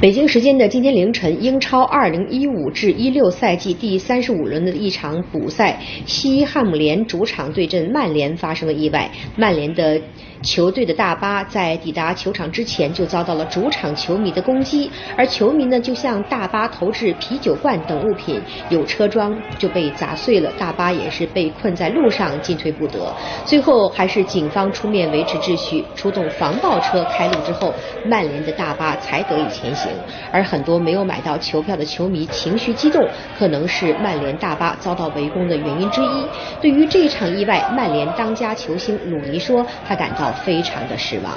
北京时间的今天凌晨，英超2015至16赛季第三十五轮的一场补赛，西汉姆联主场对阵曼联发生了意外。曼联的球队的大巴在抵达球场之前就遭到了主场球迷的攻击，而球迷呢就向大巴投掷啤酒罐等物品，有车桩就被砸碎了，大巴也是被困在路上进退不得。最后还是警方出面维持秩序，出动防暴车开路之后，曼联的大巴才得以前行。而很多没有买到球票的球迷情绪激动，可能是曼联大巴遭到围攻的原因之一。对于这场意外，曼联当家球星鲁尼说，他感到非常的失望。